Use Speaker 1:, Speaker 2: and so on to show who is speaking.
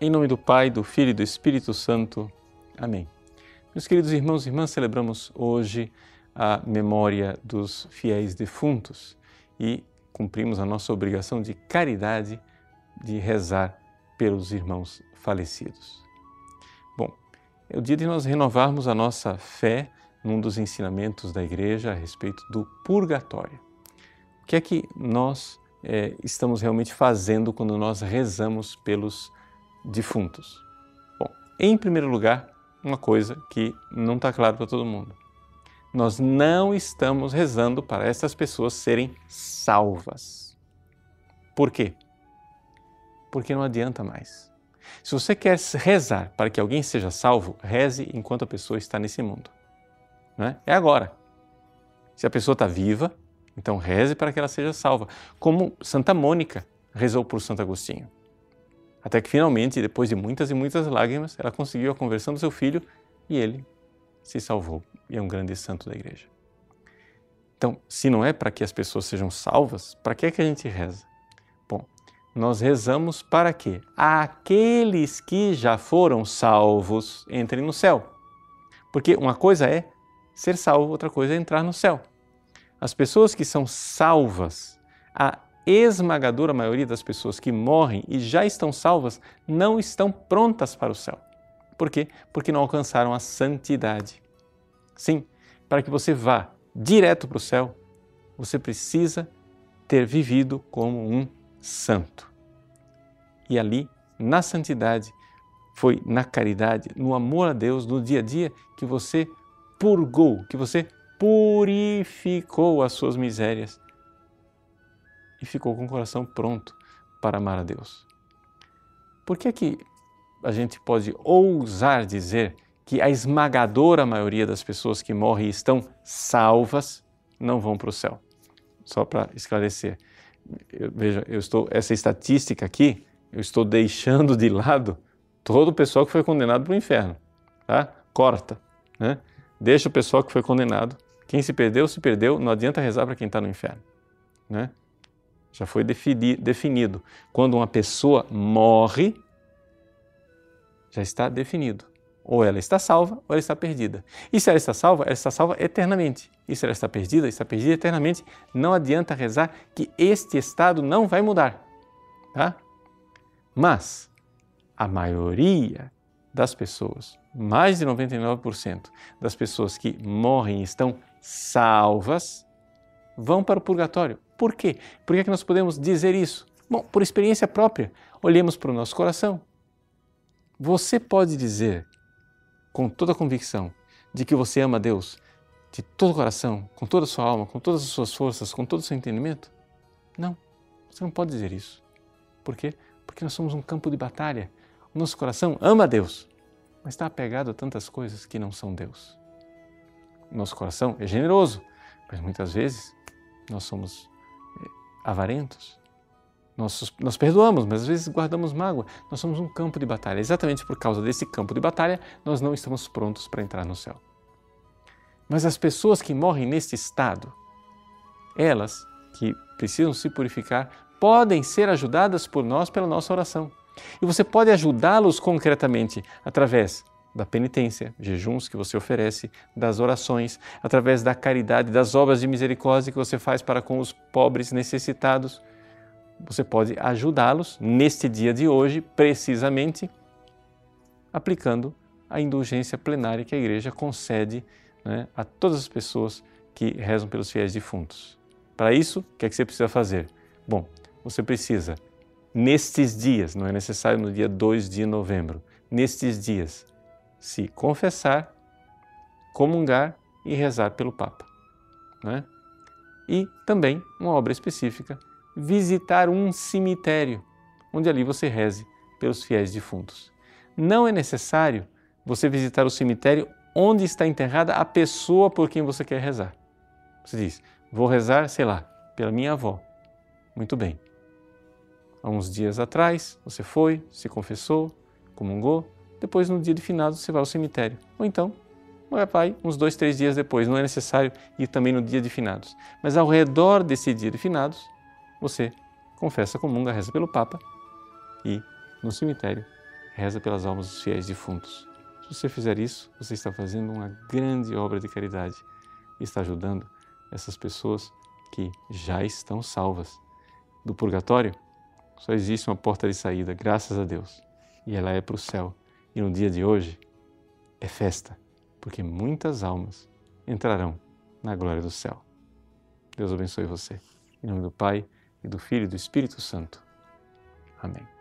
Speaker 1: Em nome do Pai, do Filho e do Espírito Santo. Amém. Meus queridos irmãos e irmãs, celebramos hoje a memória dos fiéis defuntos e cumprimos a nossa obrigação de caridade de rezar pelos irmãos falecidos. Bom, é o dia de nós renovarmos a nossa fé num dos ensinamentos da Igreja a respeito do purgatório. O que é que nós é, estamos realmente fazendo quando nós rezamos pelos defuntos? Bom, em primeiro lugar, uma coisa que não está claro para todo mundo. Nós não estamos rezando para essas pessoas serem salvas. Por quê? Porque não adianta mais. Se você quer rezar para que alguém seja salvo, reze enquanto a pessoa está nesse mundo. Né? É agora. Se a pessoa está viva, então reze para que ela seja salva, como Santa Mônica rezou por Santo Agostinho. Até que finalmente, depois de muitas e muitas lágrimas, ela conseguiu a conversão do seu filho e ele se salvou e é um grande santo da igreja. Então, se não é para que as pessoas sejam salvas, para que é que a gente reza? Bom, nós rezamos para que aqueles que já foram salvos entrem no céu. Porque uma coisa é ser salvo, outra coisa é entrar no céu. As pessoas que são salvas, a esmagadora maioria das pessoas que morrem e já estão salvas não estão prontas para o céu. Por quê? Porque não alcançaram a santidade. Sim, para que você vá direto para o céu, você precisa ter vivido como um santo. E ali, na santidade, foi na caridade, no amor a Deus, no dia a dia, que você purgou, que você purificou as suas misérias e ficou com o coração pronto para amar a Deus. Por que é que a gente pode ousar dizer que a esmagadora maioria das pessoas que morrem e estão salvas não vão para o céu? Só para esclarecer. Eu, veja, eu estou essa estatística aqui, eu estou deixando de lado todo o pessoal que foi condenado para o inferno, tá? Corta, né? Deixa o pessoal que foi condenado. Quem se perdeu, se perdeu. Não adianta rezar para quem está no inferno, né? Já foi definido. Quando uma pessoa morre, já está definido. Ou ela está salva ou ela está perdida. E se ela está salva, ela está salva eternamente. E se ela está perdida, está perdida eternamente. Não adianta rezar que este estado não vai mudar. Tá? Mas a maioria das pessoas, mais de 99% das pessoas que morrem e estão salvas, vão para o purgatório. Por quê? Por que, é que nós podemos dizer isso? Bom, por experiência própria. Olhemos para o nosso coração. Você pode dizer com toda a convicção de que você ama Deus de todo o coração, com toda a sua alma, com todas as suas forças, com todo o seu entendimento? Não, você não pode dizer isso. Por quê? Porque nós somos um campo de batalha. O nosso coração ama Deus, mas está apegado a tantas coisas que não são Deus. O nosso coração é generoso, mas muitas vezes nós somos avarentos. Nós, nós perdoamos, mas às vezes guardamos mágoa. Nós somos um campo de batalha. Exatamente por causa desse campo de batalha, nós não estamos prontos para entrar no céu. Mas as pessoas que morrem neste estado, elas que precisam se purificar, podem ser ajudadas por nós pela nossa oração. E você pode ajudá-los concretamente através da penitência, jejuns que você oferece, das orações, através da caridade, das obras de misericórdia que você faz para com os pobres necessitados. Você pode ajudá-los neste dia de hoje, precisamente aplicando a indulgência plenária que a Igreja concede né, a todas as pessoas que rezam pelos fiéis defuntos. Para isso, o que é que você precisa fazer? Bom, você precisa, nestes dias, não é necessário no dia 2 de novembro, nestes dias, se confessar, comungar e rezar pelo Papa. Né? E também, uma obra específica, visitar um cemitério, onde ali você reze pelos fiéis defuntos. Não é necessário você visitar o cemitério onde está enterrada a pessoa por quem você quer rezar. Você diz, vou rezar, sei lá, pela minha avó. Muito bem. Há uns dias atrás, você foi, se confessou, comungou, depois no dia de finados você vai ao cemitério. Ou então, vai uns dois, três dias depois, não é necessário ir também no dia de finados. Mas ao redor desse dia de finados, você confessa, comunga, reza pelo Papa e no cemitério reza pelas almas dos fiéis defuntos. Se você fizer isso, você está fazendo uma grande obra de caridade e está ajudando essas pessoas que já estão salvas do purgatório. Só existe uma porta de saída, graças a Deus, e ela é para o céu. E no dia de hoje é festa, porque muitas almas entrarão na glória do céu. Deus abençoe você. Em nome do Pai, e do Filho e do Espírito Santo. Amém.